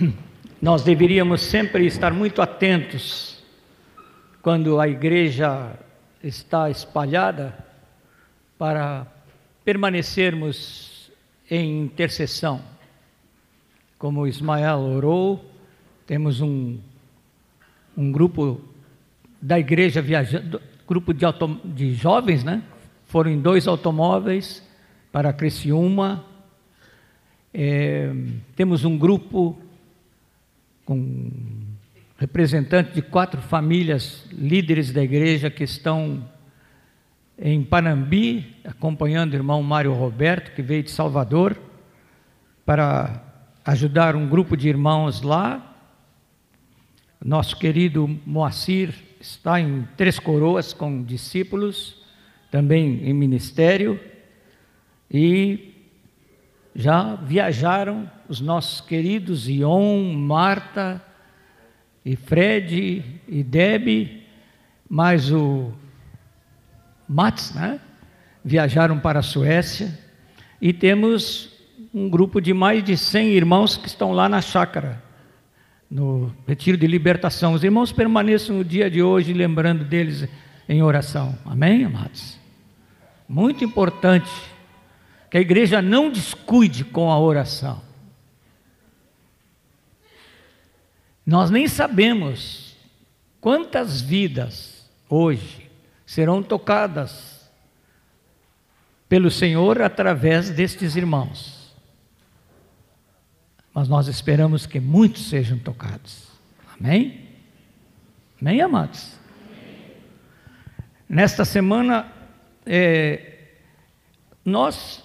nós deveríamos sempre estar muito atentos quando a igreja está espalhada para permanecermos em intercessão. Como Ismael orou, temos um, um grupo da igreja viajando, grupo de, de jovens, né? Foram em dois automóveis para Criciúma. É, temos um grupo com representantes de quatro famílias líderes da igreja que estão em Panambi, acompanhando o irmão Mário Roberto, que veio de Salvador, para ajudar um grupo de irmãos lá. Nosso querido Moacir está em Três Coroas com discípulos, também em ministério, e já viajaram os nossos queridos Ion, Marta, e Fred e Deb, mais o Mats, né? Viajaram para a Suécia e temos um grupo de mais de 100 irmãos que estão lá na chácara, no retiro de libertação. Os irmãos permaneçam no dia de hoje lembrando deles em oração. Amém, amados? Muito importante que a igreja não descuide com a oração. Nós nem sabemos quantas vidas hoje serão tocadas pelo Senhor através destes irmãos. Mas nós esperamos que muitos sejam tocados. Amém? Amém, amados? Nesta semana, é, nós,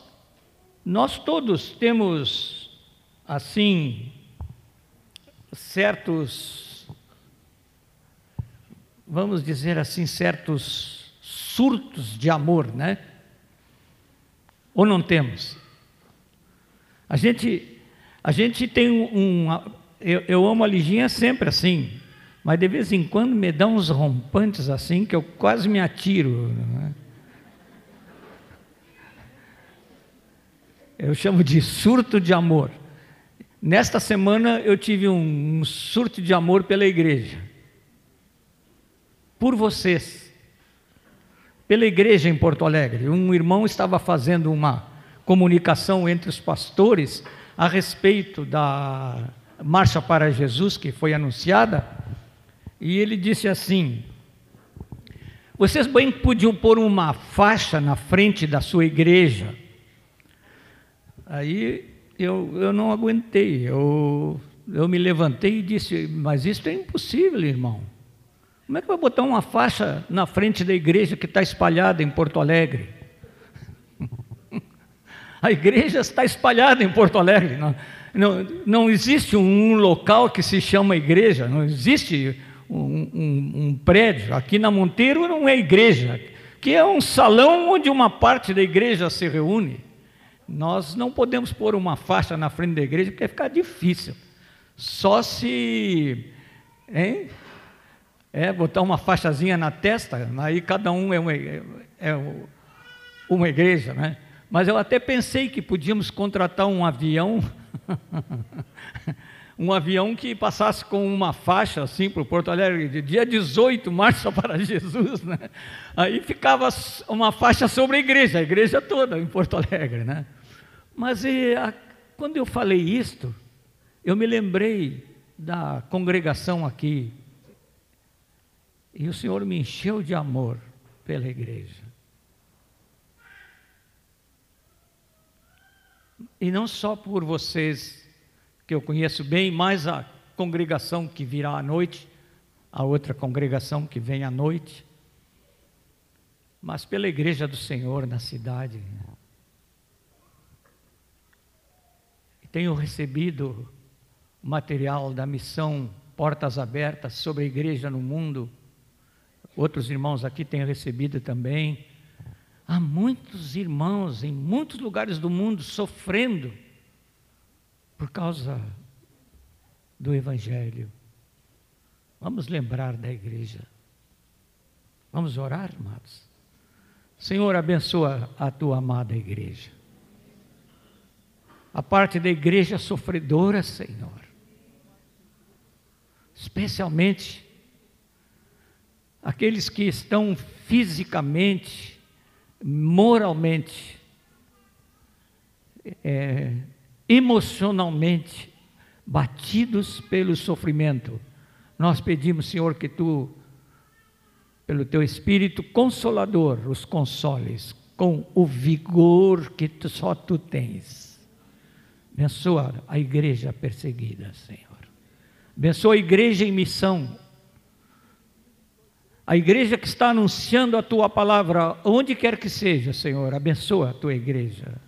nós todos temos, assim, certos, vamos dizer assim, certos surtos de amor, né? Ou não temos? A gente, a gente tem um. eu, eu amo a Liginha sempre assim, mas de vez em quando me dá uns rompantes assim que eu quase me atiro. Né? Eu chamo de surto de amor. Nesta semana eu tive um, surto de amor pela igreja. Por vocês. Pela igreja em Porto Alegre. Um irmão estava fazendo uma comunicação entre os pastores a respeito da Marcha para Jesus que foi anunciada. E ele disse assim: Vocês bem podiam pôr uma faixa na frente da sua igreja. Aí eu, eu não aguentei. Eu, eu me levantei e disse: Mas isso é impossível, irmão. Como é que vai botar uma faixa na frente da igreja que está espalhada em Porto Alegre? A igreja está espalhada em Porto Alegre. Não, não, não existe um local que se chama igreja, não existe um, um, um prédio. Aqui na Monteiro não é igreja, que é um salão onde uma parte da igreja se reúne. Nós não podemos pôr uma faixa na frente da igreja porque vai ficar difícil. Só se hein? É, botar uma faixazinha na testa, aí cada um é uma, é uma igreja, né? Mas eu até pensei que podíamos contratar um avião, um avião que passasse com uma faixa assim para o Porto Alegre, de dia 18, marcha para Jesus, né? Aí ficava uma faixa sobre a igreja, a igreja toda em Porto Alegre, né? Mas e, a, quando eu falei isto, eu me lembrei da congregação aqui. E o Senhor me encheu de amor pela igreja. E não só por vocês, que eu conheço bem, mas a congregação que virá à noite, a outra congregação que vem à noite, mas pela igreja do Senhor na cidade. Tenho recebido material da missão Portas Abertas sobre a igreja no mundo. Outros irmãos aqui têm recebido também. Há muitos irmãos em muitos lugares do mundo sofrendo por causa do Evangelho. Vamos lembrar da igreja. Vamos orar, amados. Senhor, abençoa a tua amada igreja a parte da igreja sofredora, Senhor. especialmente aqueles que estão fisicamente, moralmente, é, emocionalmente batidos pelo sofrimento. Nós pedimos, Senhor, que tu, pelo teu Espírito Consolador, os consoles com o vigor que tu, só tu tens. Abençoa a igreja perseguida, Senhor. Abençoa a igreja em missão, a igreja que está anunciando a tua palavra, onde quer que seja, Senhor, abençoa a tua igreja.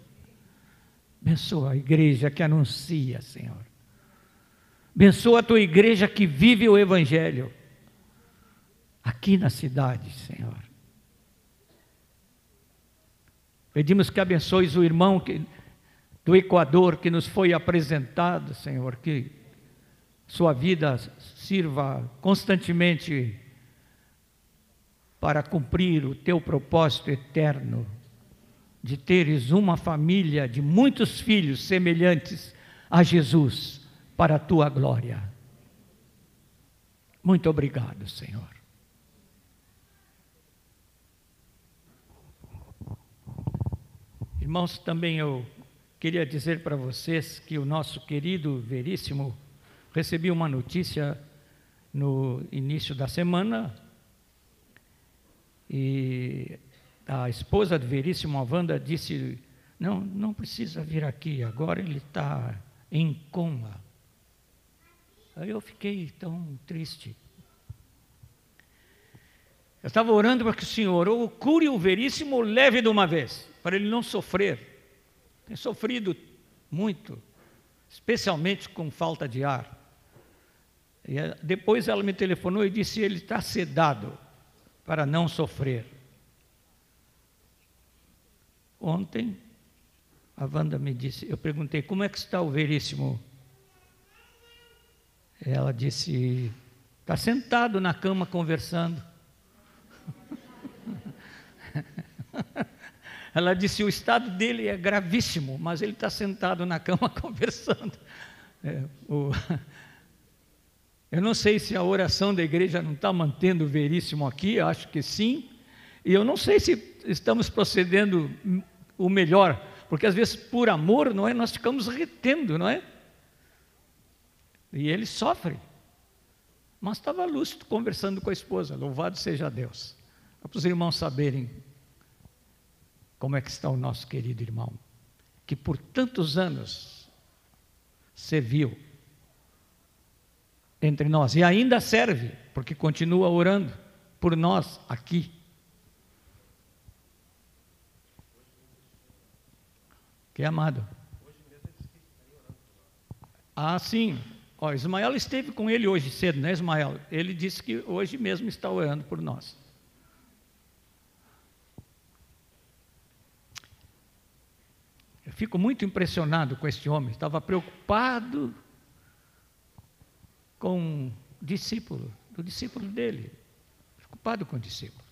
Abençoa a igreja que anuncia, Senhor. Abençoa a tua igreja que vive o Evangelho. Aqui na cidade, Senhor. Pedimos que abençoes o irmão que, do Equador que nos foi apresentado, Senhor, que sua vida sirva constantemente para cumprir o teu propósito eterno de teres uma família de muitos filhos semelhantes a Jesus para a tua glória. Muito obrigado, Senhor. Irmãos, também eu queria dizer para vocês que o nosso querido Veríssimo recebi uma notícia no início da semana e a esposa do Veríssimo, a Wanda, disse: Não, não precisa vir aqui, agora ele está em coma. Aí eu fiquei tão triste. Eu estava orando para que o Senhor ou cure o Veríssimo, leve de uma vez, para ele não sofrer. Tem sofrido muito, especialmente com falta de ar. E eh, depois ela me telefonou e disse: ele está sedado para não sofrer. Ontem, a Wanda me disse, eu perguntei, como é que está o Veríssimo? Ela disse, está sentado na cama conversando. Ela disse, o estado dele é gravíssimo, mas ele está sentado na cama conversando. É, o, eu não sei se a oração da igreja não está mantendo veríssimo aqui, acho que sim. E eu não sei se estamos procedendo o melhor, porque às vezes por amor, não é, nós ficamos retendo, não é? E ele sofre. Mas estava lúcido conversando com a esposa, louvado seja Deus. Para os irmãos saberem como é que está o nosso querido irmão, que por tantos anos serviu entre nós e ainda serve, porque continua orando por nós aqui. Que amado. Ah, sim. Ó, Ismael esteve com ele hoje cedo, né, Ismael? Ele disse que hoje mesmo está orando por nós. Fico muito impressionado com este homem. Estava preocupado com o discípulo, do discípulo dele. Preocupado com o discípulo.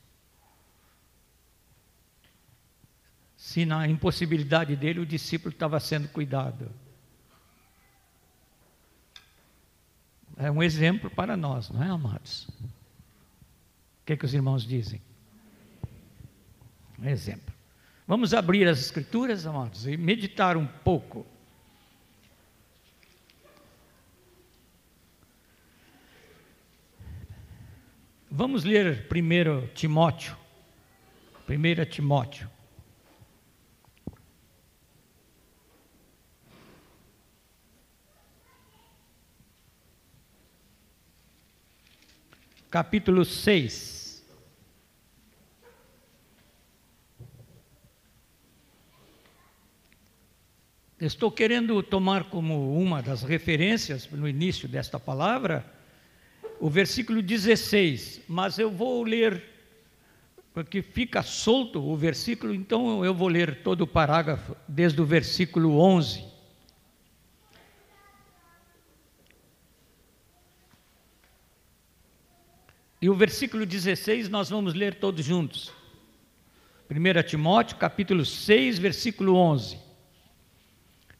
Se na impossibilidade dele o discípulo estava sendo cuidado. É um exemplo para nós, não é, amados? O que, é que os irmãos dizem? Um exemplo. Vamos abrir as Escrituras, amados, e meditar um pouco Vamos ler primeiro Timóteo. 1 Timóteo. Capítulo 6. Estou querendo tomar como uma das referências no início desta palavra o versículo 16, mas eu vou ler, porque fica solto o versículo, então eu vou ler todo o parágrafo, desde o versículo 11. E o versículo 16 nós vamos ler todos juntos. 1 Timóteo, capítulo 6, versículo 11.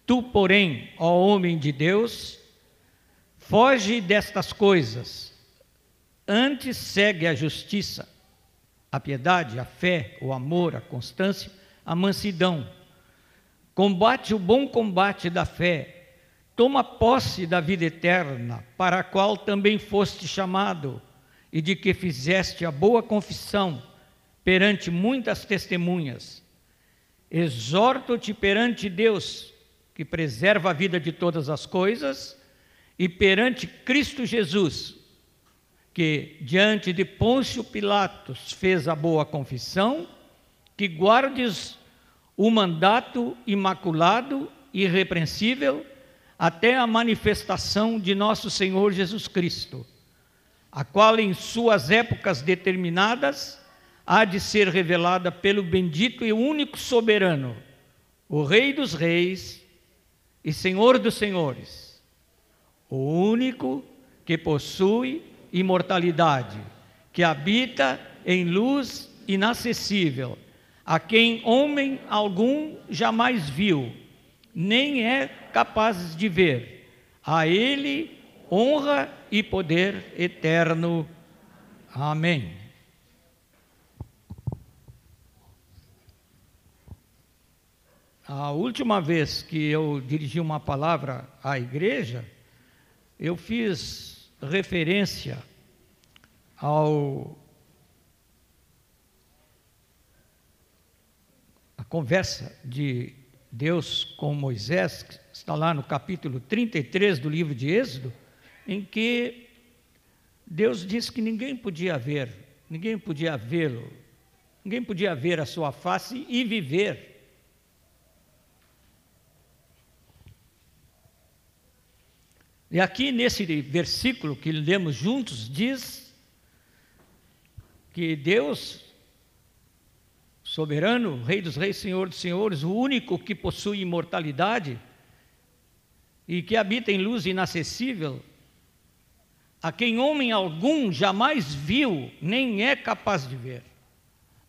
Tu, porém, ó homem de Deus, Foge destas coisas, antes segue a justiça, a piedade, a fé, o amor, a constância, a mansidão. Combate o bom combate da fé, toma posse da vida eterna, para a qual também foste chamado, e de que fizeste a boa confissão perante muitas testemunhas. Exorto-te perante Deus, que preserva a vida de todas as coisas, e perante Cristo Jesus, que diante de Pôncio Pilatos fez a boa confissão, que guardes o mandato imaculado irrepreensível até a manifestação de nosso Senhor Jesus Cristo, a qual em suas épocas determinadas há de ser revelada pelo bendito e único soberano, o Rei dos Reis e Senhor dos Senhores, o único que possui imortalidade, que habita em luz inacessível, a quem homem algum jamais viu, nem é capaz de ver. A ele honra e poder eterno. Amém. A última vez que eu dirigi uma palavra à igreja, eu fiz referência ao a conversa de Deus com Moisés, que está lá no capítulo 33 do livro de Êxodo, em que Deus disse que ninguém podia ver, ninguém podia vê-lo, ninguém podia ver a sua face e viver. E aqui nesse versículo que lemos juntos, diz que Deus, soberano, Rei dos Reis, Senhor dos Senhores, o único que possui imortalidade e que habita em luz inacessível, a quem homem algum jamais viu, nem é capaz de ver.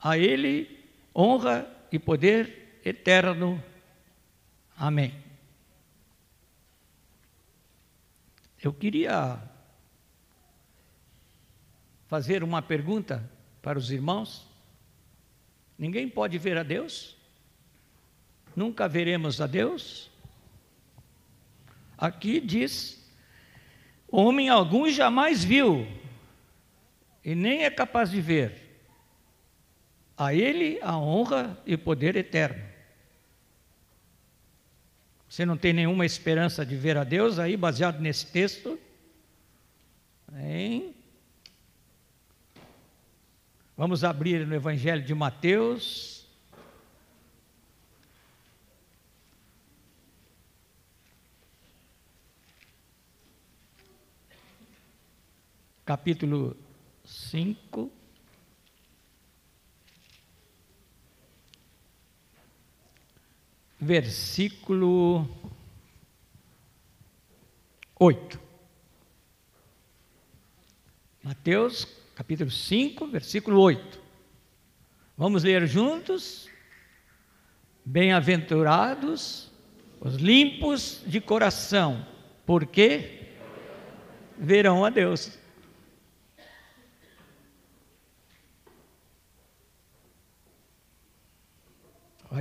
A Ele honra e poder eterno. Amém. Eu queria fazer uma pergunta para os irmãos. Ninguém pode ver a Deus? Nunca veremos a Deus? Aqui diz: homem algum jamais viu, e nem é capaz de ver. A Ele a honra e o poder eterno. Você não tem nenhuma esperança de ver a Deus aí, baseado nesse texto? Hein? Vamos abrir no Evangelho de Mateus. Capítulo 5. Versículo 8. Mateus, capítulo 5, versículo 8. Vamos ler juntos? Bem-aventurados os limpos de coração, porque verão a Deus.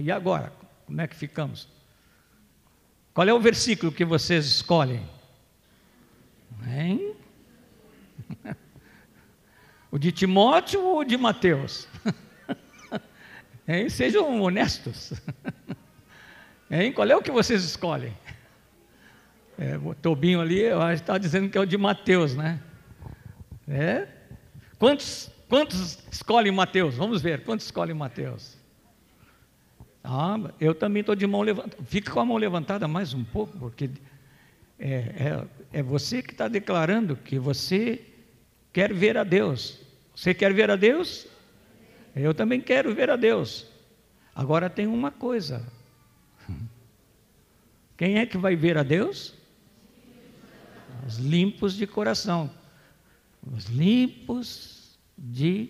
E agora? Como é que ficamos? Qual é o versículo que vocês escolhem? Hein? O de Timóteo ou o de Mateus? Hein? Sejam honestos. Hein? Qual é o que vocês escolhem? É, o Tobinho ali, está dizendo que é o de Mateus, né? É? Quantos, quantos escolhem Mateus? Vamos ver, quantos escolhem Mateus? Ah, eu também estou de mão levantada. Fica com a mão levantada mais um pouco, porque é, é, é você que está declarando que você quer ver a Deus. Você quer ver a Deus? Eu também quero ver a Deus. Agora tem uma coisa. Quem é que vai ver a Deus? Os limpos de coração. Os limpos de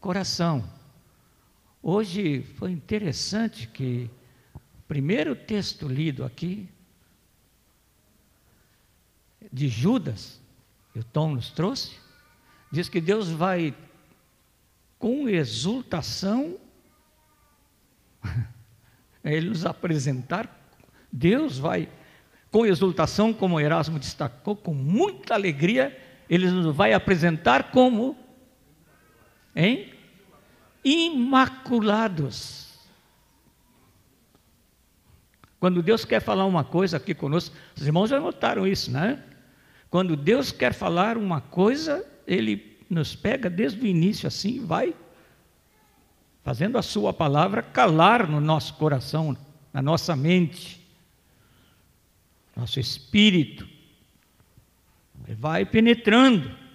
coração. Hoje foi interessante que o primeiro texto lido aqui de Judas, que o Tom nos trouxe, diz que Deus vai, com exultação, ele nos apresentar, Deus vai, com exultação, como Erasmo destacou, com muita alegria, ele nos vai apresentar como, hein? Imaculados. Quando Deus quer falar uma coisa aqui conosco, os irmãos já notaram isso, né? Quando Deus quer falar uma coisa, Ele nos pega desde o início assim e vai fazendo a Sua palavra calar no nosso coração, na nossa mente, nosso espírito. Ele vai penetrando.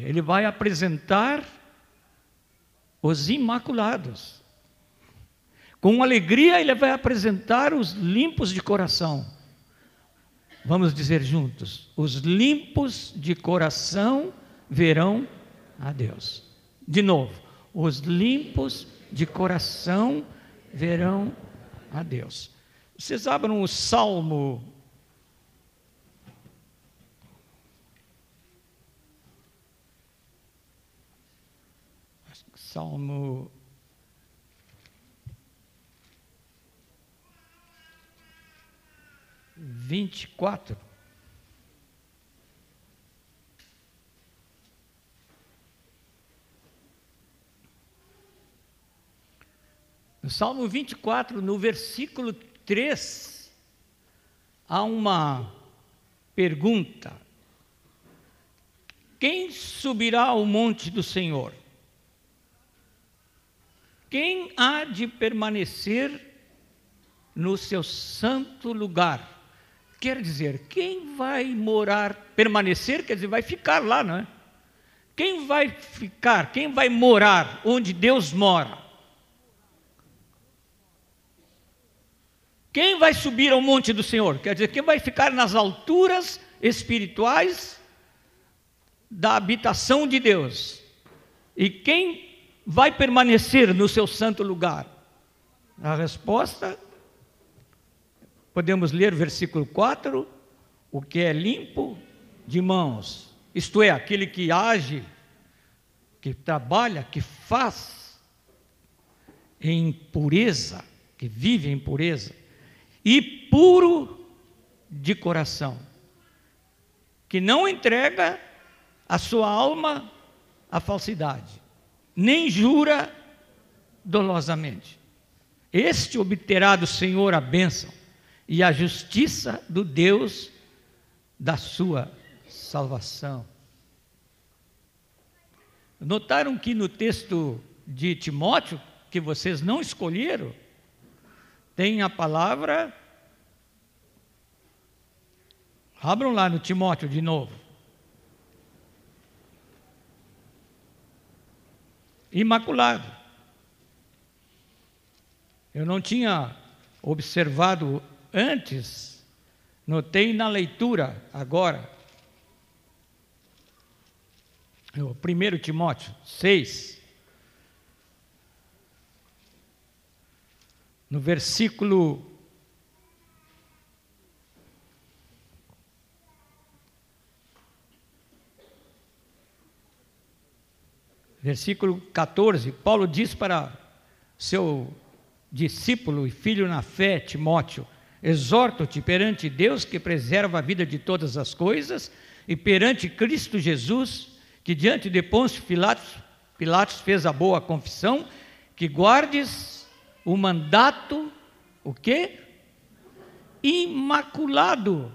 Ele vai apresentar os imaculados. Com alegria, ele vai apresentar os limpos de coração. Vamos dizer juntos: os limpos de coração verão a Deus. De novo, os limpos de coração verão a Deus. Vocês abram o Salmo. Salmo vinte e quatro. No Salmo 24, no versículo 3, há uma pergunta: Quem subirá ao monte do Senhor? Quem há de permanecer no seu santo lugar? Quer dizer, quem vai morar, permanecer, quer dizer, vai ficar lá, não é? Quem vai ficar, quem vai morar onde Deus mora? Quem vai subir ao monte do Senhor? Quer dizer, quem vai ficar nas alturas espirituais da habitação de Deus? E quem vai permanecer no seu santo lugar? A resposta Podemos ler versículo 4: o que é limpo de mãos, isto é, aquele que age, que trabalha, que faz em pureza, que vive em pureza, e puro de coração, que não entrega a sua alma à falsidade, nem jura dolosamente. Este obterá do Senhor a bênção e a justiça do Deus da sua salvação. Notaram que no texto de Timóteo, que vocês não escolheram, tem a palavra. Abram lá no Timóteo de novo. Imaculado. Eu não tinha observado antes, notei na leitura agora, o 1 Timóteo 6, no versículo versículo 14, Paulo diz para seu discípulo e filho na fé, Timóteo: Exorto-te perante Deus que preserva a vida de todas as coisas e perante Cristo Jesus, que diante de Pôncio Pilatos, Pilatos fez a boa confissão, que guardes o mandato, o quê? Imaculado,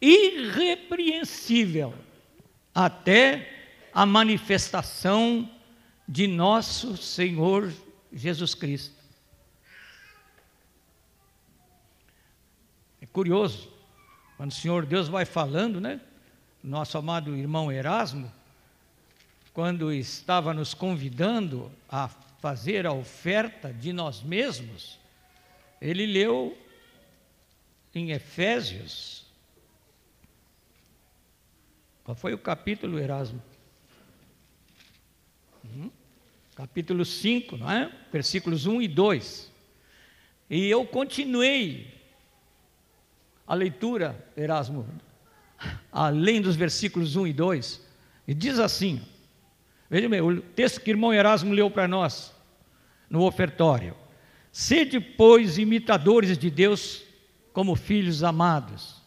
irrepreensível, até a manifestação de nosso Senhor Jesus Cristo. curioso, quando o Senhor Deus vai falando, né? Nosso amado irmão Erasmo, quando estava nos convidando a fazer a oferta de nós mesmos, ele leu em Efésios. Qual foi o capítulo, Erasmo? Capítulo 5, não é? Versículos 1 e 2. E eu continuei a leitura, Erasmo, além dos versículos 1 e 2, e diz assim: veja bem, o texto que o irmão Erasmo leu para nós, no ofertório. Sede, pois, imitadores de Deus como filhos amados.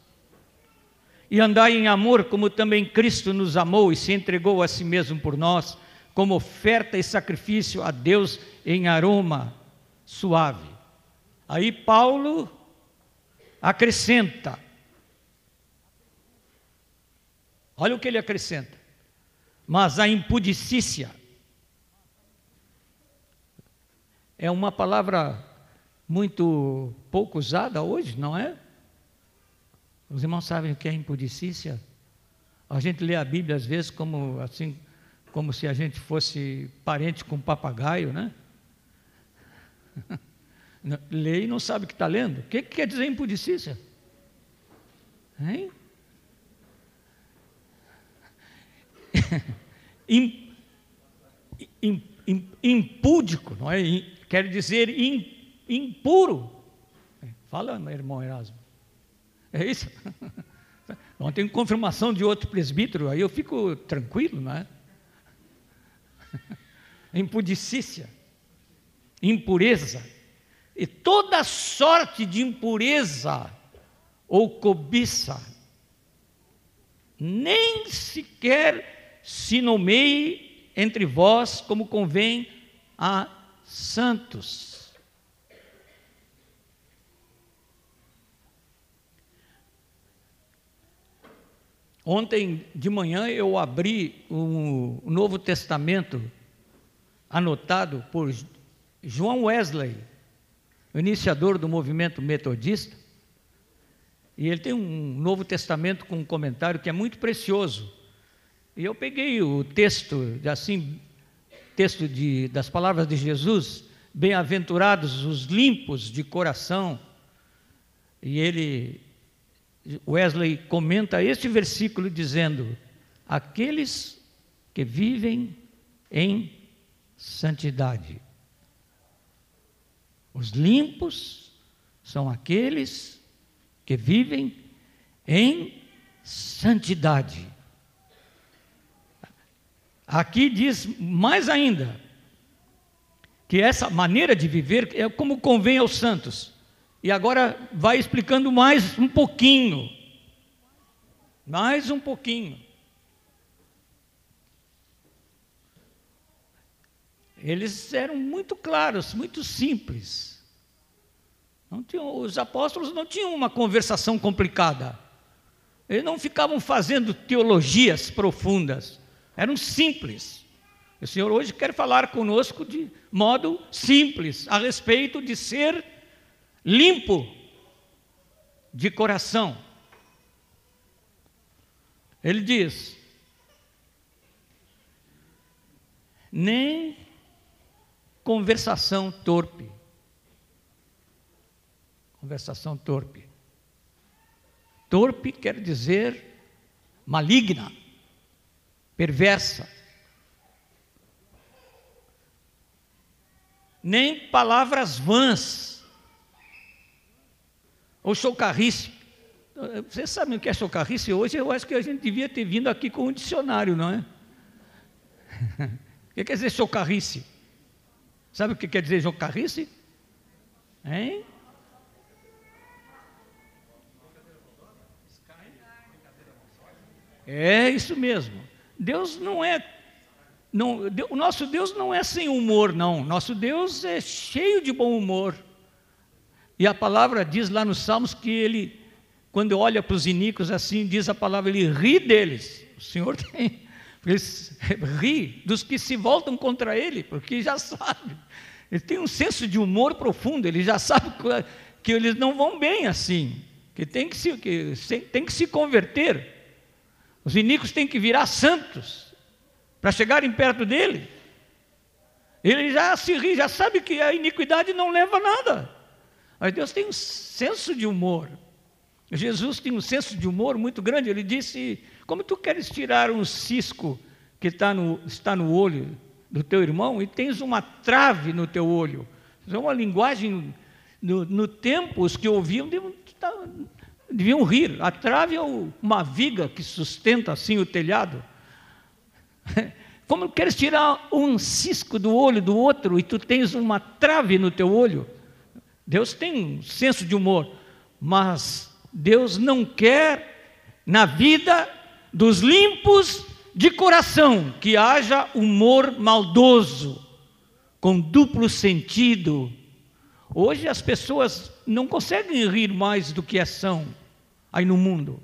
E andai em amor, como também Cristo nos amou e se entregou a si mesmo por nós, como oferta e sacrifício a Deus em aroma suave. Aí Paulo acrescenta. Olha o que ele acrescenta. Mas a impudicícia é uma palavra muito pouco usada hoje, não é? Os irmãos sabem o que é impudicícia? A gente lê a Bíblia às vezes como assim, como se a gente fosse parente com um papagaio, né? Lê e não sabe o que está lendo. O que, que quer dizer impudicícia? Hein? impúdico, não é? Quer dizer impuro. Fala, meu irmão Erasmo. É isso? Ontem confirmação de outro presbítero, aí eu fico tranquilo, não é? Impudicícia, impureza, e toda sorte de impureza ou cobiça, nem sequer se nomeie entre vós como convém a santos. Ontem de manhã eu abri um Novo Testamento anotado por João Wesley, iniciador do movimento metodista, e ele tem um Novo Testamento com um comentário que é muito precioso. E eu peguei o texto, assim, texto de, das palavras de Jesus, bem-aventurados os limpos de coração, e ele, Wesley comenta este versículo dizendo: aqueles que vivem em santidade. Os limpos são aqueles que vivem em santidade. Aqui diz mais ainda que essa maneira de viver é como convém aos santos. E agora vai explicando mais um pouquinho. Mais um pouquinho. Eles eram muito claros, muito simples. Tinham, os apóstolos não tinham uma conversação complicada. Eles não ficavam fazendo teologias profundas. Eram simples. O Senhor hoje quer falar conosco de modo simples a respeito de ser limpo de coração. Ele diz: nem conversação torpe. Conversação torpe. Torpe quer dizer maligna, perversa. Nem palavras vãs ou chocarrice. Vocês sabem o que é chocarrice hoje? Eu acho que a gente devia ter vindo aqui com um dicionário, não é? o que quer dizer chocarrice? Sabe o que quer dizer jocarrice? Hein? É isso mesmo. Deus não é. Não, o nosso Deus não é sem humor, não. Nosso Deus é cheio de bom humor. E a palavra diz lá nos Salmos que ele, quando olha para os iníquos assim, diz a palavra, ele ri deles. O Senhor tem ele ri dos que se voltam contra ele, porque já sabe. Ele tem um senso de humor profundo, ele já sabe que eles não vão bem assim, que tem que se, que tem que se converter. Os iníquos têm que virar santos para chegarem perto dele. Ele já se ri, já sabe que a iniquidade não leva a nada. Mas Deus tem um senso de humor. Jesus tem um senso de humor muito grande. Ele disse: Como tu queres tirar um cisco que está no, está no olho do teu irmão e tens uma trave no teu olho? Isso é uma linguagem. No, no tempo, os que ouviam, tá, deviam rir. A trave é uma viga que sustenta assim o telhado. Como queres tirar um cisco do olho do outro e tu tens uma trave no teu olho? Deus tem um senso de humor, mas Deus não quer na vida dos limpos de coração que haja humor maldoso, com duplo sentido. Hoje as pessoas não conseguem rir mais do que são aí no mundo.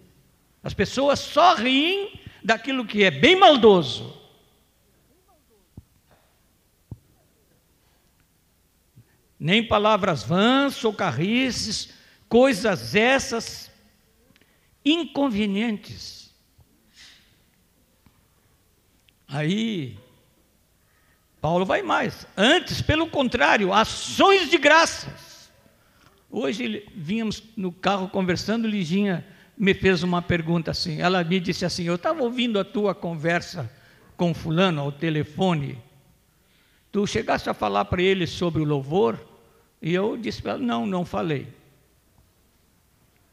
As pessoas só riem daquilo que é bem maldoso. Nem palavras vãs, socarrices, coisas essas inconvenientes. Aí, Paulo vai mais. Antes, pelo contrário, ações de graças Hoje vínhamos no carro conversando, Liginha me fez uma pergunta assim. Ela me disse assim: Eu estava ouvindo a tua conversa com Fulano ao telefone. Tu chegaste a falar para ele sobre o louvor? E eu disse para ela: Não, não falei.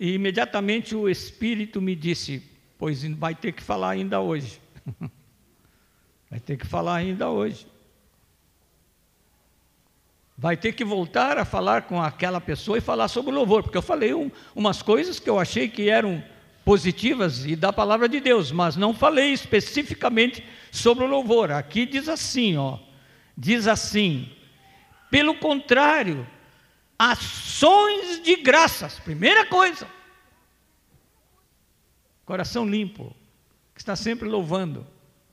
E imediatamente o Espírito me disse: Pois vai ter que falar ainda hoje. vai ter que falar ainda hoje vai ter que voltar a falar com aquela pessoa e falar sobre o louvor, porque eu falei um, umas coisas que eu achei que eram positivas e da palavra de Deus, mas não falei especificamente sobre o louvor. Aqui diz assim, ó, diz assim: pelo contrário, ações de graças, primeira coisa, coração limpo, que está sempre louvando,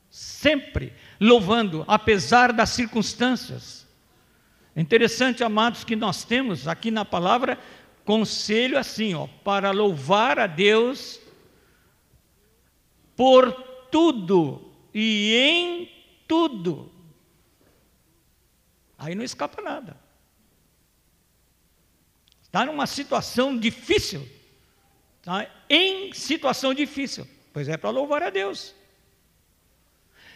sempre louvando, apesar das circunstâncias é interessante, amados, que nós temos aqui na palavra conselho assim, ó, para louvar a Deus por tudo e em tudo. Aí não escapa nada. Está numa situação difícil, tá? em situação difícil, pois é para louvar a Deus.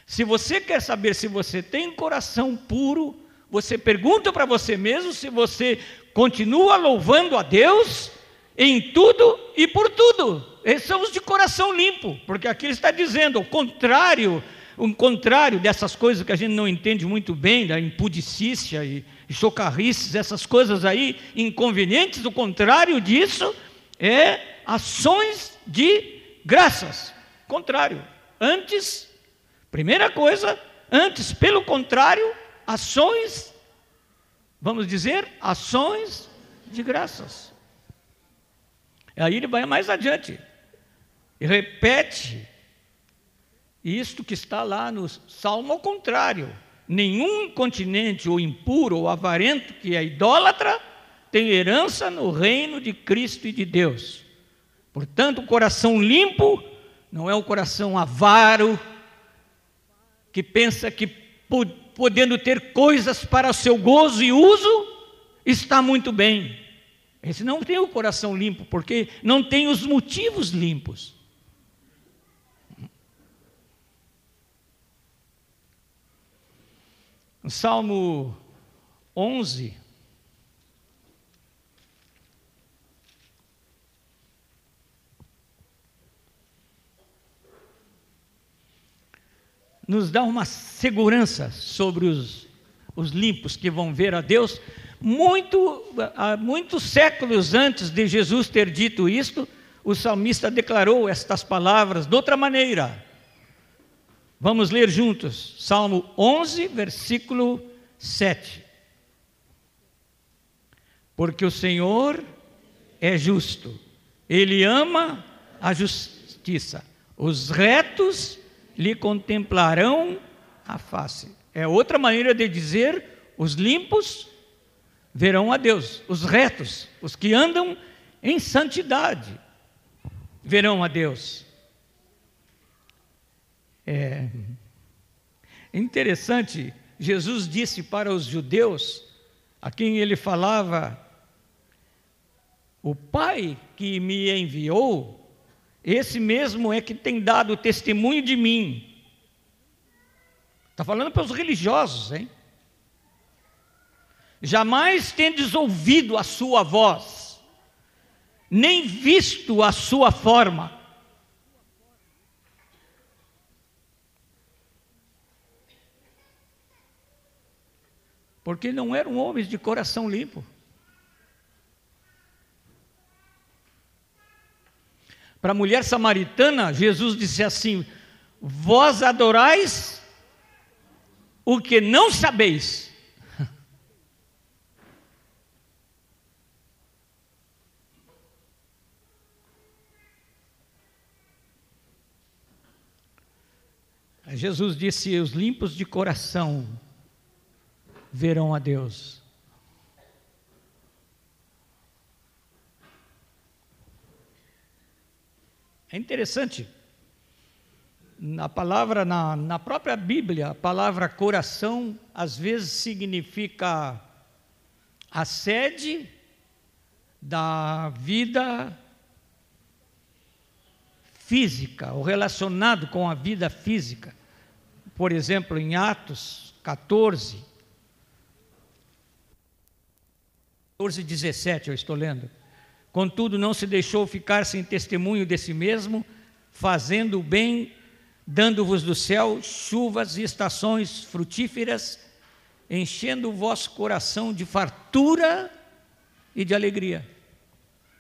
Se você quer saber se você tem coração puro, você pergunta para você mesmo se você continua louvando a Deus em tudo e por tudo. Esses são os de coração limpo, porque aqui ele está dizendo o contrário, o contrário dessas coisas que a gente não entende muito bem, da impudicícia e chocarrices, essas coisas aí inconvenientes, o contrário disso é ações de graças. Contrário. Antes, primeira coisa, antes, pelo contrário, ações, vamos dizer, ações de graças. Aí ele vai mais adiante e repete isto que está lá no Salmo ao contrário. Nenhum continente ou impuro ou avarento que é idólatra tem herança no reino de Cristo e de Deus. Portanto, o coração limpo não é um coração avaro que pensa que podendo ter coisas para seu gozo e uso, está muito bem. Esse não tem o coração limpo, porque não tem os motivos limpos. No Salmo 11, nos dá uma segurança sobre os, os limpos que vão ver a Deus. Muito, há muitos séculos antes de Jesus ter dito isto, o salmista declarou estas palavras de outra maneira. Vamos ler juntos, Salmo 11, versículo 7. Porque o Senhor é justo, Ele ama a justiça, os retos lhe contemplarão a face. É outra maneira de dizer: os limpos verão a Deus, os retos, os que andam em santidade, verão a Deus. É interessante, Jesus disse para os judeus, a quem ele falava, o Pai que me enviou esse mesmo é que tem dado testemunho de mim. Está falando para os religiosos, hein? Jamais tendes ouvido a sua voz, nem visto a sua forma. Porque não eram homens de coração limpo. Para a mulher samaritana, Jesus disse assim: Vós adorais o que não sabeis. Jesus disse: Os limpos de coração verão a Deus. É interessante, na palavra, na, na própria Bíblia, a palavra coração às vezes significa a sede da vida física, ou relacionado com a vida física. Por exemplo, em Atos 14, 14, 17, eu estou lendo. Contudo, não se deixou ficar sem testemunho de si mesmo, fazendo o bem, dando-vos do céu chuvas e estações frutíferas, enchendo o vosso coração de fartura e de alegria.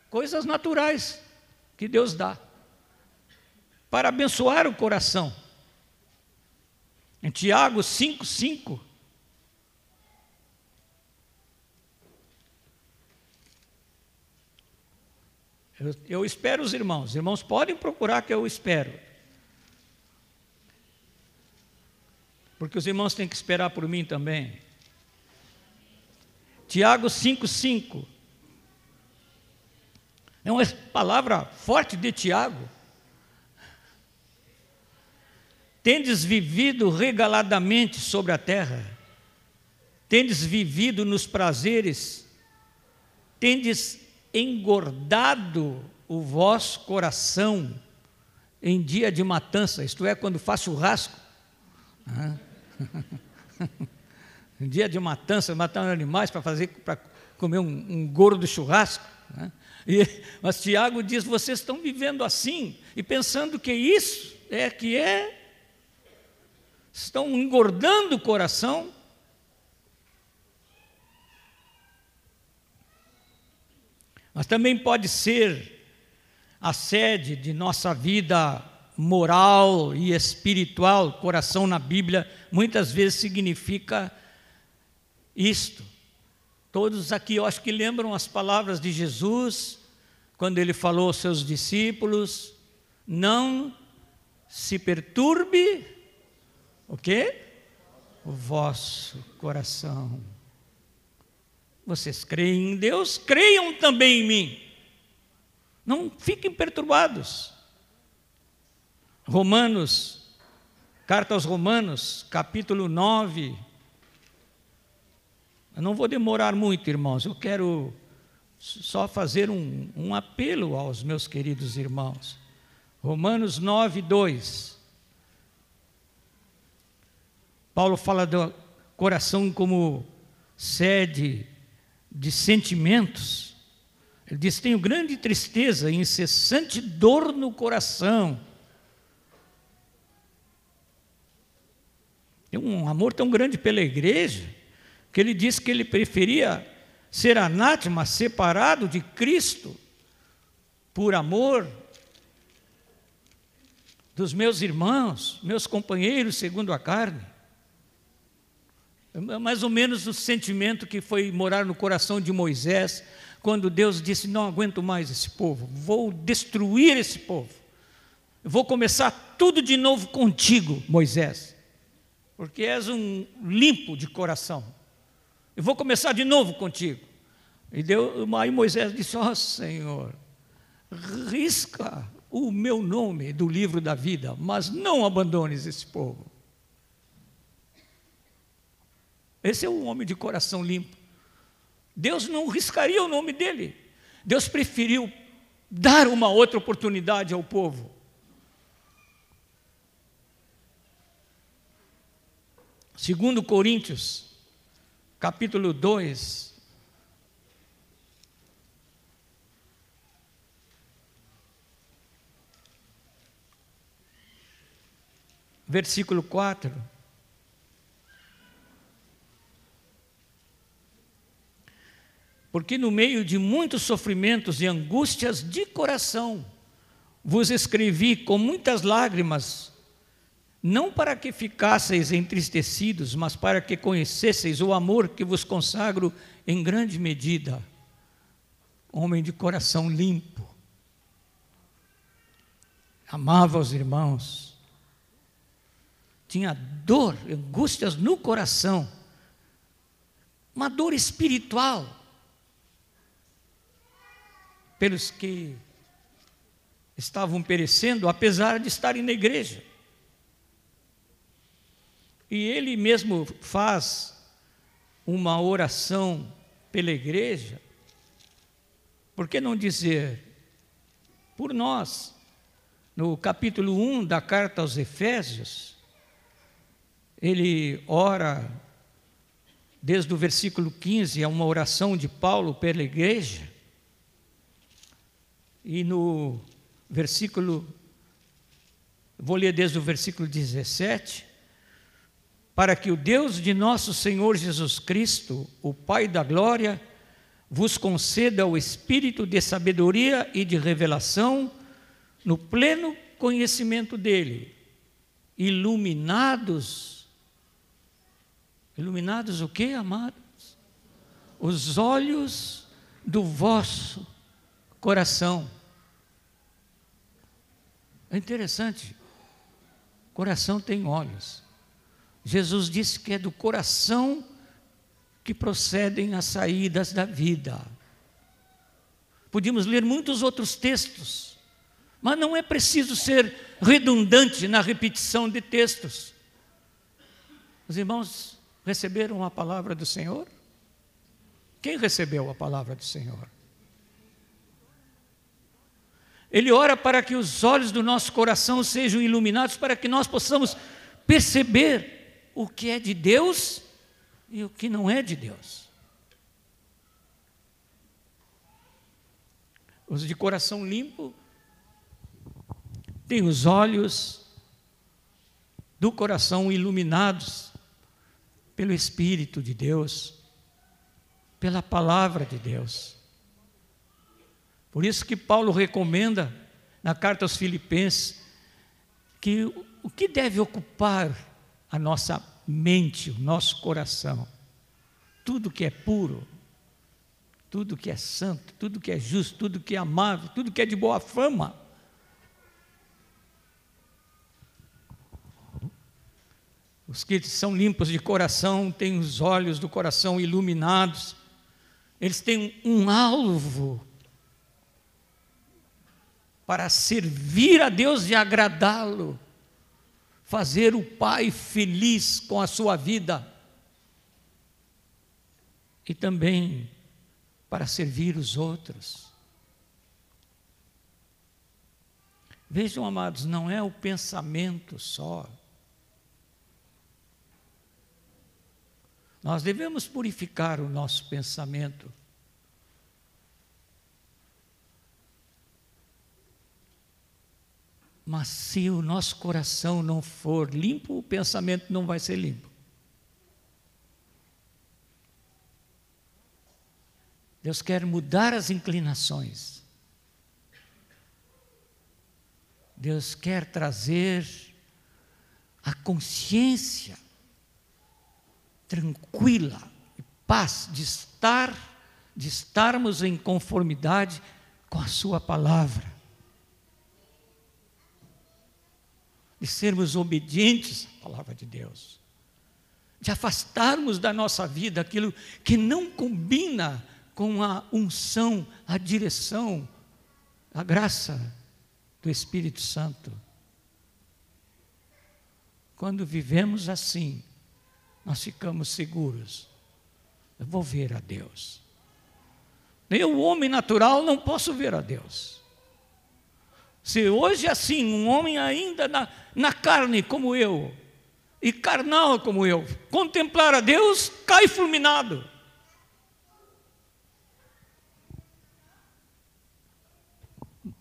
Coisas naturais que Deus dá para abençoar o coração. Em Tiago 5,5 Eu, eu espero os irmãos. Os irmãos podem procurar que eu espero. Porque os irmãos têm que esperar por mim também. Tiago 5,5. É uma palavra forte de Tiago. Tendes vivido regaladamente sobre a terra, tendes vivido nos prazeres, tendes engordado o vosso coração em dia de matança, isto é, quando faz churrasco. em dia de matança, matando animais para fazer para comer um, um gordo churrasco. Né? E, mas Tiago diz: vocês estão vivendo assim e pensando que isso é que é, estão engordando o coração mas também pode ser a sede de nossa vida moral e espiritual. Coração na Bíblia muitas vezes significa isto. Todos aqui eu acho que lembram as palavras de Jesus quando ele falou aos seus discípulos: não se perturbe o quê? O vosso coração. Vocês creem em Deus, creiam também em mim. Não fiquem perturbados. Romanos, carta aos Romanos, capítulo 9. Eu não vou demorar muito, irmãos, eu quero só fazer um, um apelo aos meus queridos irmãos. Romanos 9, 2. Paulo fala do coração como sede de sentimentos. Ele diz: Tenho grande tristeza e incessante dor no coração. Tem um amor tão grande pela igreja que ele disse que ele preferia ser anátema, separado de Cristo, por amor dos meus irmãos, meus companheiros segundo a carne. É mais ou menos o sentimento que foi morar no coração de Moisés, quando Deus disse: Não aguento mais esse povo, vou destruir esse povo, vou começar tudo de novo contigo, Moisés, porque és um limpo de coração, eu vou começar de novo contigo. E Deus, aí Moisés disse: Ó oh, Senhor, risca o meu nome do livro da vida, mas não abandones esse povo. Esse é o homem de coração limpo. Deus não riscaria o nome dele. Deus preferiu dar uma outra oportunidade ao povo. Segundo Coríntios, capítulo 2, versículo 4. Porque no meio de muitos sofrimentos e angústias de coração, vos escrevi com muitas lágrimas, não para que ficasseis entristecidos, mas para que conhecesseis o amor que vos consagro em grande medida. Homem de coração limpo, amava os irmãos, tinha dor, angústias no coração, uma dor espiritual, pelos que estavam perecendo, apesar de estarem na igreja. E ele mesmo faz uma oração pela igreja, por que não dizer por nós? No capítulo 1 da carta aos Efésios, ele ora, desde o versículo 15, é uma oração de Paulo pela igreja, e no versículo, vou ler desde o versículo 17, para que o Deus de nosso Senhor Jesus Cristo, o Pai da glória, vos conceda o espírito de sabedoria e de revelação no pleno conhecimento dele, iluminados. Iluminados o que, amados? Os olhos do vosso coração. É interessante. Coração tem olhos. Jesus disse que é do coração que procedem as saídas da vida. Podíamos ler muitos outros textos, mas não é preciso ser redundante na repetição de textos. Os irmãos receberam a palavra do Senhor? Quem recebeu a palavra do Senhor? Ele ora para que os olhos do nosso coração sejam iluminados, para que nós possamos perceber o que é de Deus e o que não é de Deus. Os de coração limpo têm os olhos do coração iluminados pelo Espírito de Deus, pela palavra de Deus. Por isso que Paulo recomenda na carta aos Filipenses que o que deve ocupar a nossa mente, o nosso coração. Tudo que é puro, tudo que é santo, tudo que é justo, tudo que é amável, tudo que é de boa fama. Os que são limpos de coração têm os olhos do coração iluminados, eles têm um alvo para servir a Deus e agradá-lo fazer o pai feliz com a sua vida e também para servir os outros. Vejam, amados, não é o pensamento só. Nós devemos purificar o nosso pensamento Mas se o nosso coração não for limpo, o pensamento não vai ser limpo. Deus quer mudar as inclinações. Deus quer trazer a consciência tranquila e paz de estar, de estarmos em conformidade com a Sua palavra. De sermos obedientes à palavra de Deus, de afastarmos da nossa vida aquilo que não combina com a unção, a direção, a graça do Espírito Santo. Quando vivemos assim, nós ficamos seguros. Eu vou ver a Deus. Eu, o homem natural, não posso ver a Deus. Se hoje assim, um homem ainda na, na carne como eu, e carnal como eu, contemplar a Deus, cai fulminado.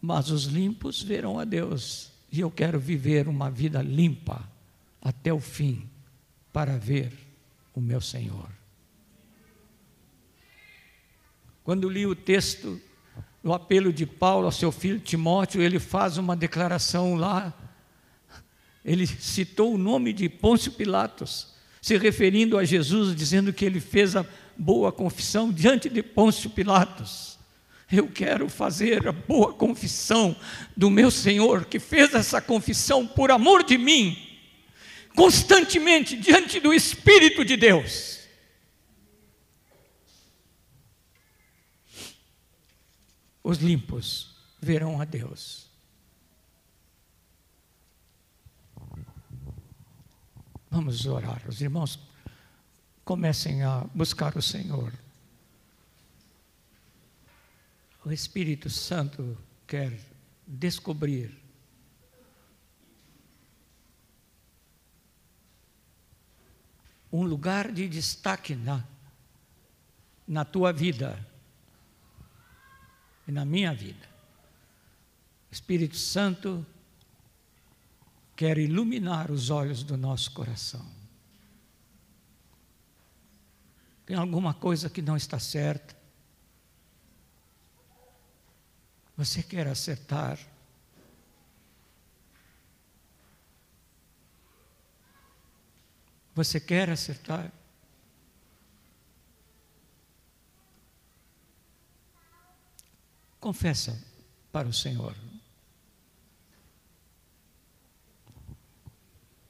Mas os limpos verão a Deus, e eu quero viver uma vida limpa, até o fim para ver o meu Senhor. Quando li o texto o apelo de Paulo ao seu filho Timóteo, ele faz uma declaração lá. Ele citou o nome de Pôncio Pilatos, se referindo a Jesus, dizendo que ele fez a boa confissão diante de Pôncio Pilatos. Eu quero fazer a boa confissão do meu Senhor, que fez essa confissão por amor de mim, constantemente diante do Espírito de Deus. Os limpos verão a Deus. Vamos orar. Os irmãos comecem a buscar o Senhor. O Espírito Santo quer descobrir um lugar de destaque na, na tua vida e na minha vida. Espírito Santo quer iluminar os olhos do nosso coração. Tem alguma coisa que não está certa? Você quer acertar? Você quer acertar? Confessa para o Senhor.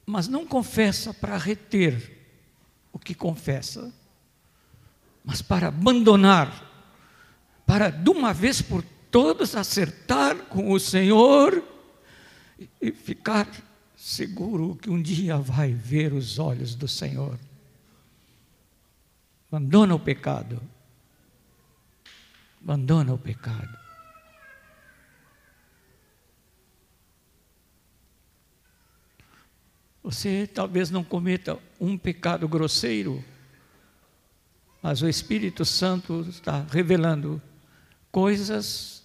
Mas não confessa para reter o que confessa, mas para abandonar, para de uma vez por todas acertar com o Senhor e ficar seguro que um dia vai ver os olhos do Senhor. Abandona o pecado. Abandona o pecado. Você talvez não cometa um pecado grosseiro, mas o Espírito Santo está revelando coisas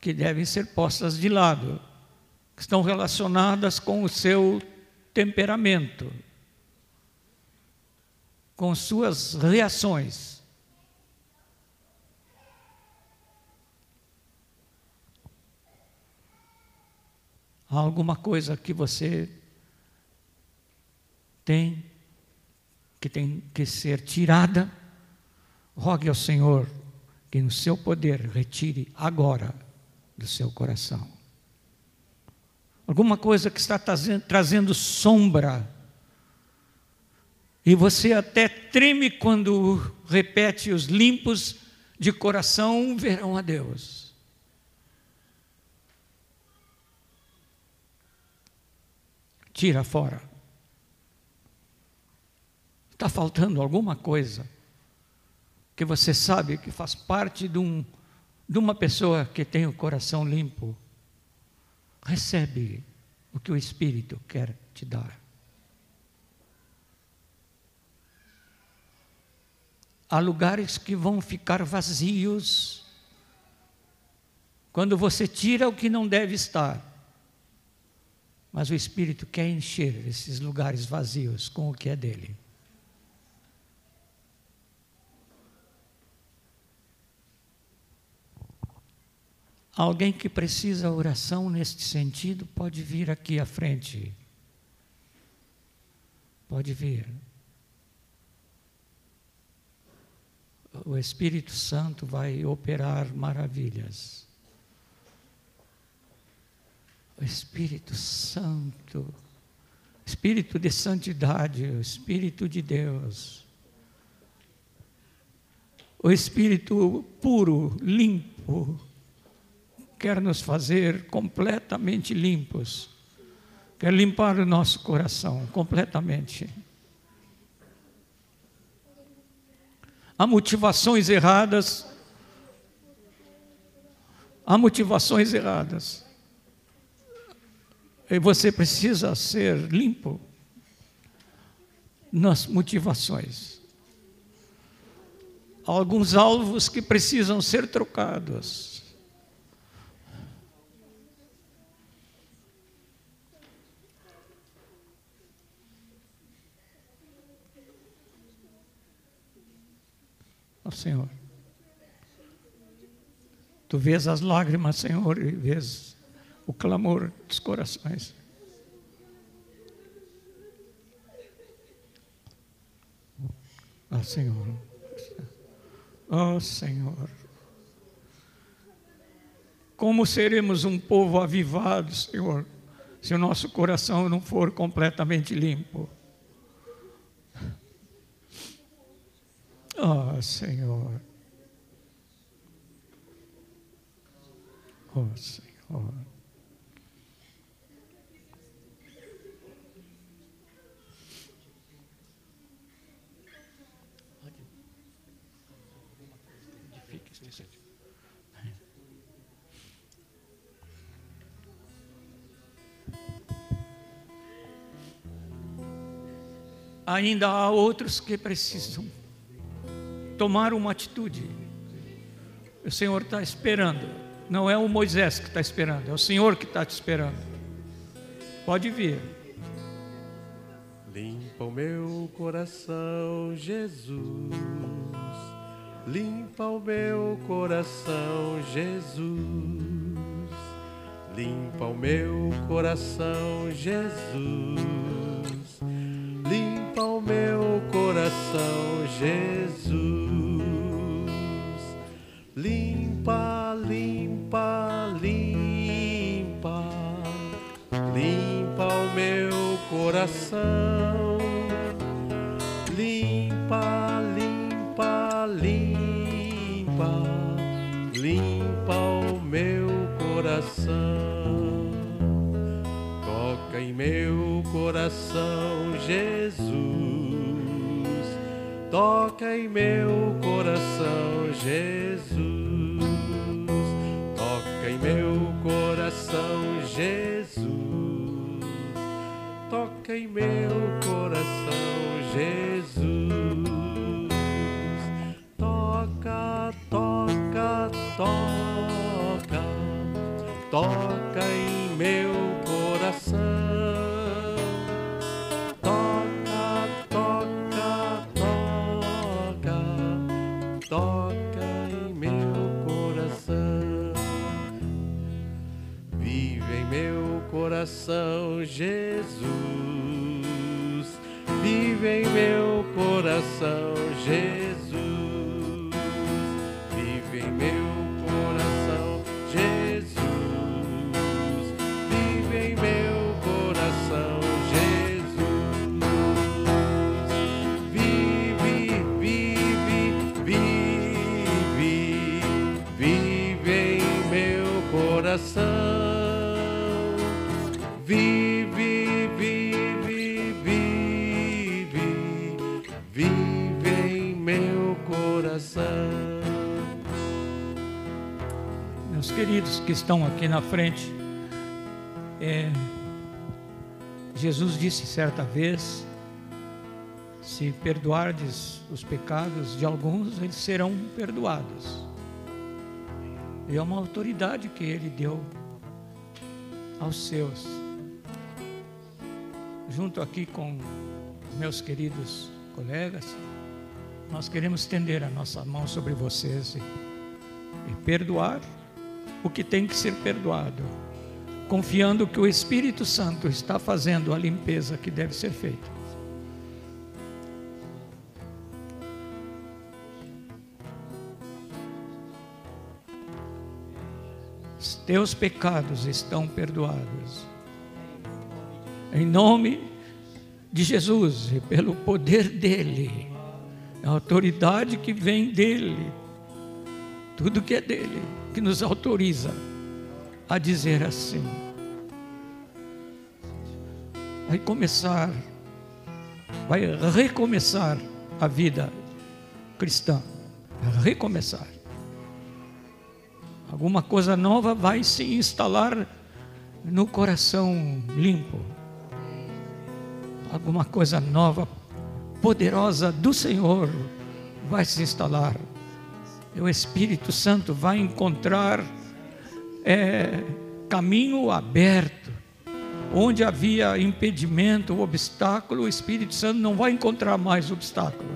que devem ser postas de lado, que estão relacionadas com o seu temperamento, com suas reações. Há alguma coisa que você tem que tem que ser tirada? Rogue ao Senhor que no seu poder retire agora do seu coração. Alguma coisa que está trazendo, trazendo sombra e você até treme quando repete os limpos de coração verão a Deus. Tira fora. Está faltando alguma coisa que você sabe que faz parte de, um, de uma pessoa que tem o coração limpo. Recebe o que o Espírito quer te dar. Há lugares que vão ficar vazios quando você tira o que não deve estar. Mas o Espírito quer encher esses lugares vazios com o que é dele. Alguém que precisa oração neste sentido pode vir aqui à frente. Pode vir. O Espírito Santo vai operar maravilhas o Espírito Santo, Espírito de santidade, o Espírito de Deus, o Espírito puro, limpo, quer nos fazer completamente limpos, quer limpar o nosso coração completamente. Há motivações erradas, há motivações erradas. E você precisa ser limpo nas motivações. Há alguns alvos que precisam ser trocados. Ó Senhor, tu vês as lágrimas, Senhor, e vês o clamor dos corações. Ah, Senhor. Oh, Senhor. Como seremos um povo avivado, Senhor, se o nosso coração não for completamente limpo? Oh, Senhor. Oh, Senhor. Ainda há outros que precisam tomar uma atitude. O Senhor está esperando. Não é o Moisés que está esperando, é o Senhor que está te esperando. Pode vir. Limpa o meu coração, Jesus. Limpa o meu coração, Jesus. Limpa o meu coração, Jesus. Limpa o meu coração, Jesus. Limpa, limpa, limpa. Limpa o meu coração. Limpa, limpa, limpa. Limpa o meu coração. Toca em meu coração, Jesus. Toca em meu coração, Jesus. Toca em meu coração, Jesus. Toca em meu coração, coração, Jesus. Vive em meu coração, queridos que estão aqui na frente, é, Jesus disse certa vez: se perdoardes os pecados de alguns, eles serão perdoados. E é uma autoridade que ele deu aos seus. Junto aqui com meus queridos colegas, nós queremos estender a nossa mão sobre vocês e, e perdoar o que tem que ser perdoado, confiando que o Espírito Santo está fazendo a limpeza que deve ser feita. Os teus pecados estão perdoados. Em nome de Jesus e pelo poder dele, a autoridade que vem dele, tudo que é dele, que nos autoriza a dizer assim. Vai começar, vai recomeçar a vida cristã, recomeçar. Alguma coisa nova vai se instalar no coração limpo. Alguma coisa nova, poderosa do Senhor vai se instalar. O Espírito Santo vai encontrar é, caminho aberto. Onde havia impedimento, obstáculo, o Espírito Santo não vai encontrar mais obstáculo.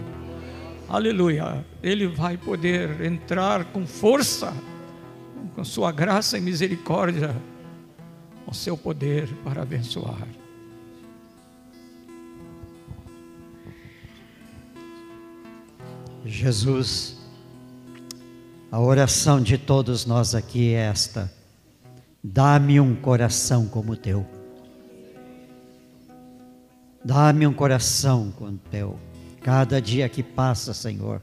aleluia, ele vai poder entrar com força, com sua graça e misericórdia, o seu poder para abençoar. Jesus, a oração de todos nós aqui é esta: dá-me um coração como o teu. Dá-me um coração como o teu. Cada dia que passa, Senhor,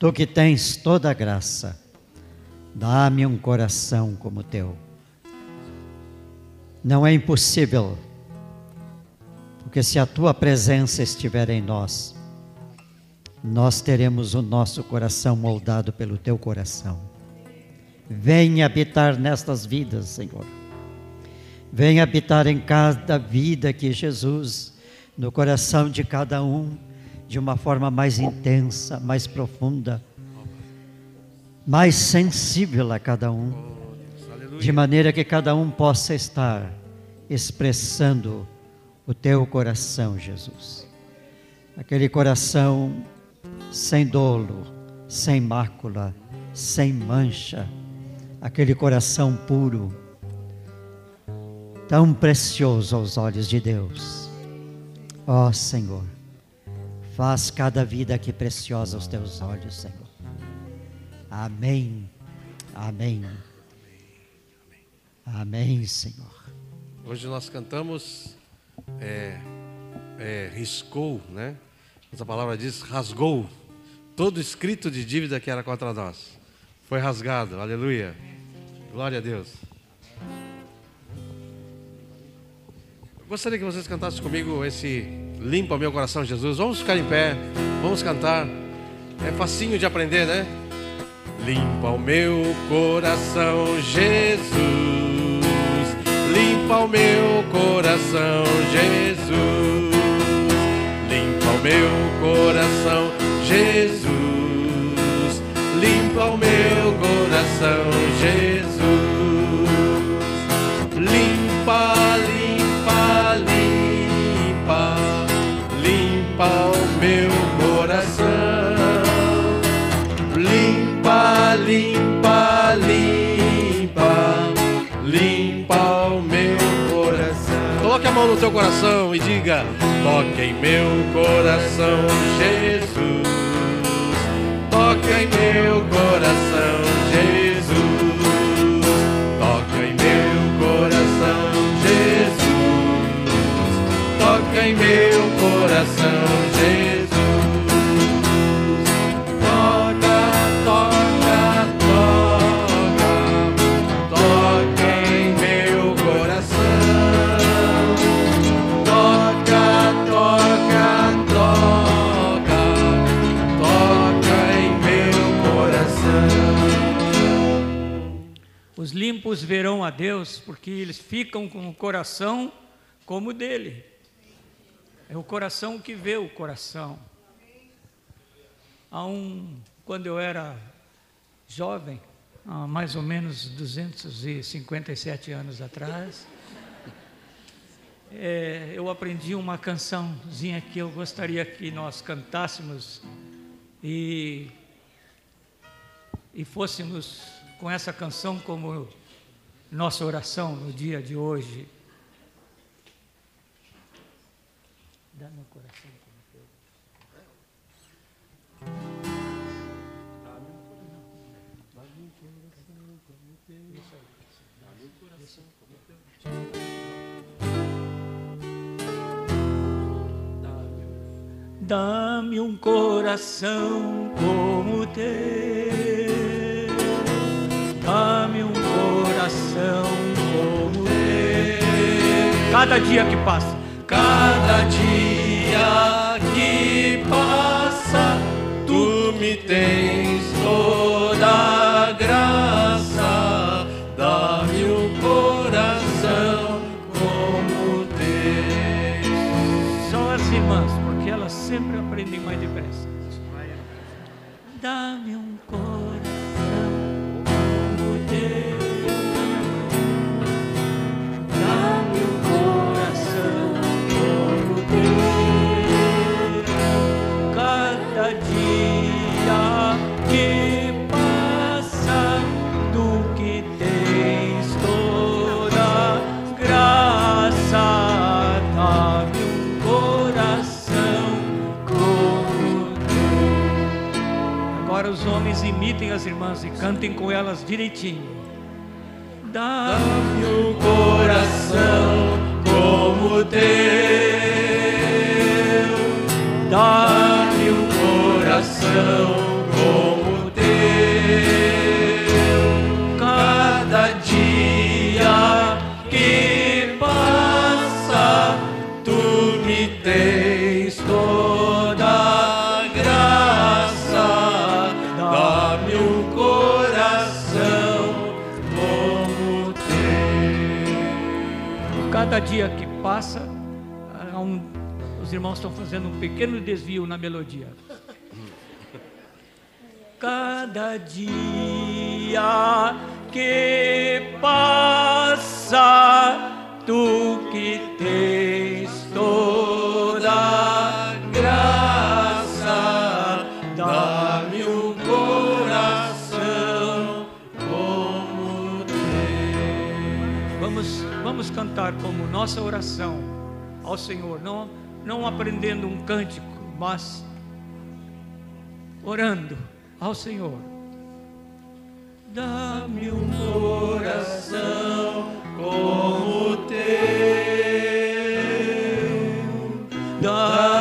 tu que tens toda a graça, dá-me um coração como o teu. Não é impossível, porque se a tua presença estiver em nós, nós teremos o nosso coração moldado pelo teu coração. Venha habitar nestas vidas, Senhor. Venha habitar em cada vida que Jesus, no coração de cada um, de uma forma mais intensa, mais profunda, mais sensível a cada um, de maneira que cada um possa estar expressando o teu coração, Jesus. Aquele coração sem dolo, sem mácula, sem mancha, aquele coração puro, tão precioso aos olhos de Deus. Ó oh, Senhor, faz cada vida aqui preciosa aos teus olhos, Senhor. Amém. Amém. Amém, Senhor. Hoje nós cantamos é, é, riscou, né? Essa palavra diz rasgou todo escrito de dívida que era contra nós. Foi rasgado, aleluia. Glória a Deus. Eu gostaria que vocês cantassem comigo esse Limpa meu coração, Jesus. Vamos ficar em pé, vamos cantar. É facinho de aprender, né? Limpa o meu coração, Jesus. Limpa o meu coração, Jesus meu coração, Jesus. Limpa o meu coração, Jesus. Limpa, limpa, limpa, limpa o meu coração. Mão no teu coração e diga Toca em meu coração, Jesus. Toca em meu coração, Jesus. Toca em meu coração, Jesus. Toca em meu coração, limpos verão a Deus, porque eles ficam com o coração como o dele. É o coração que vê o coração. Há um, quando eu era jovem, há mais ou menos 257 anos atrás, é, eu aprendi uma cançãozinha que eu gostaria que nós cantássemos e, e fôssemos com essa canção como nossa oração no dia de hoje. Dá meu coração como teu. Dá-me um coração como teu Cada dia que passa, cada dia e cantem com elas direitinho. Dá-me um coração como o teu. Dá-me um coração Cada dia que passa, um- os irmãos estão fazendo um pequeno desvio na melodia. Cada dia que passa, tu que tens nossa oração ao Senhor, não, não aprendendo um cântico, mas orando ao Senhor. Dá-me um coração como o teu. Dá-me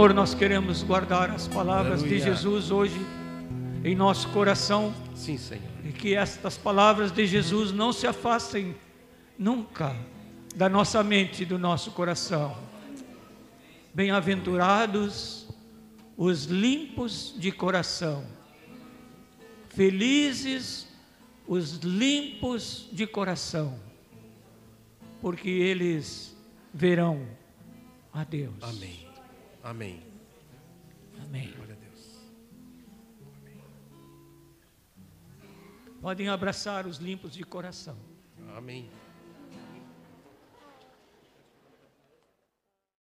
Senhor, nós queremos guardar as palavras de Aleluia. Jesus hoje em nosso coração Sim, Senhor. e que estas palavras de Jesus não se afastem nunca da nossa mente e do nosso coração. Bem-aventurados os limpos de coração, felizes os limpos de coração, porque eles verão a Deus. Amém. Amém. Amém. Glória a Deus. Podem abraçar os limpos de coração. Amém.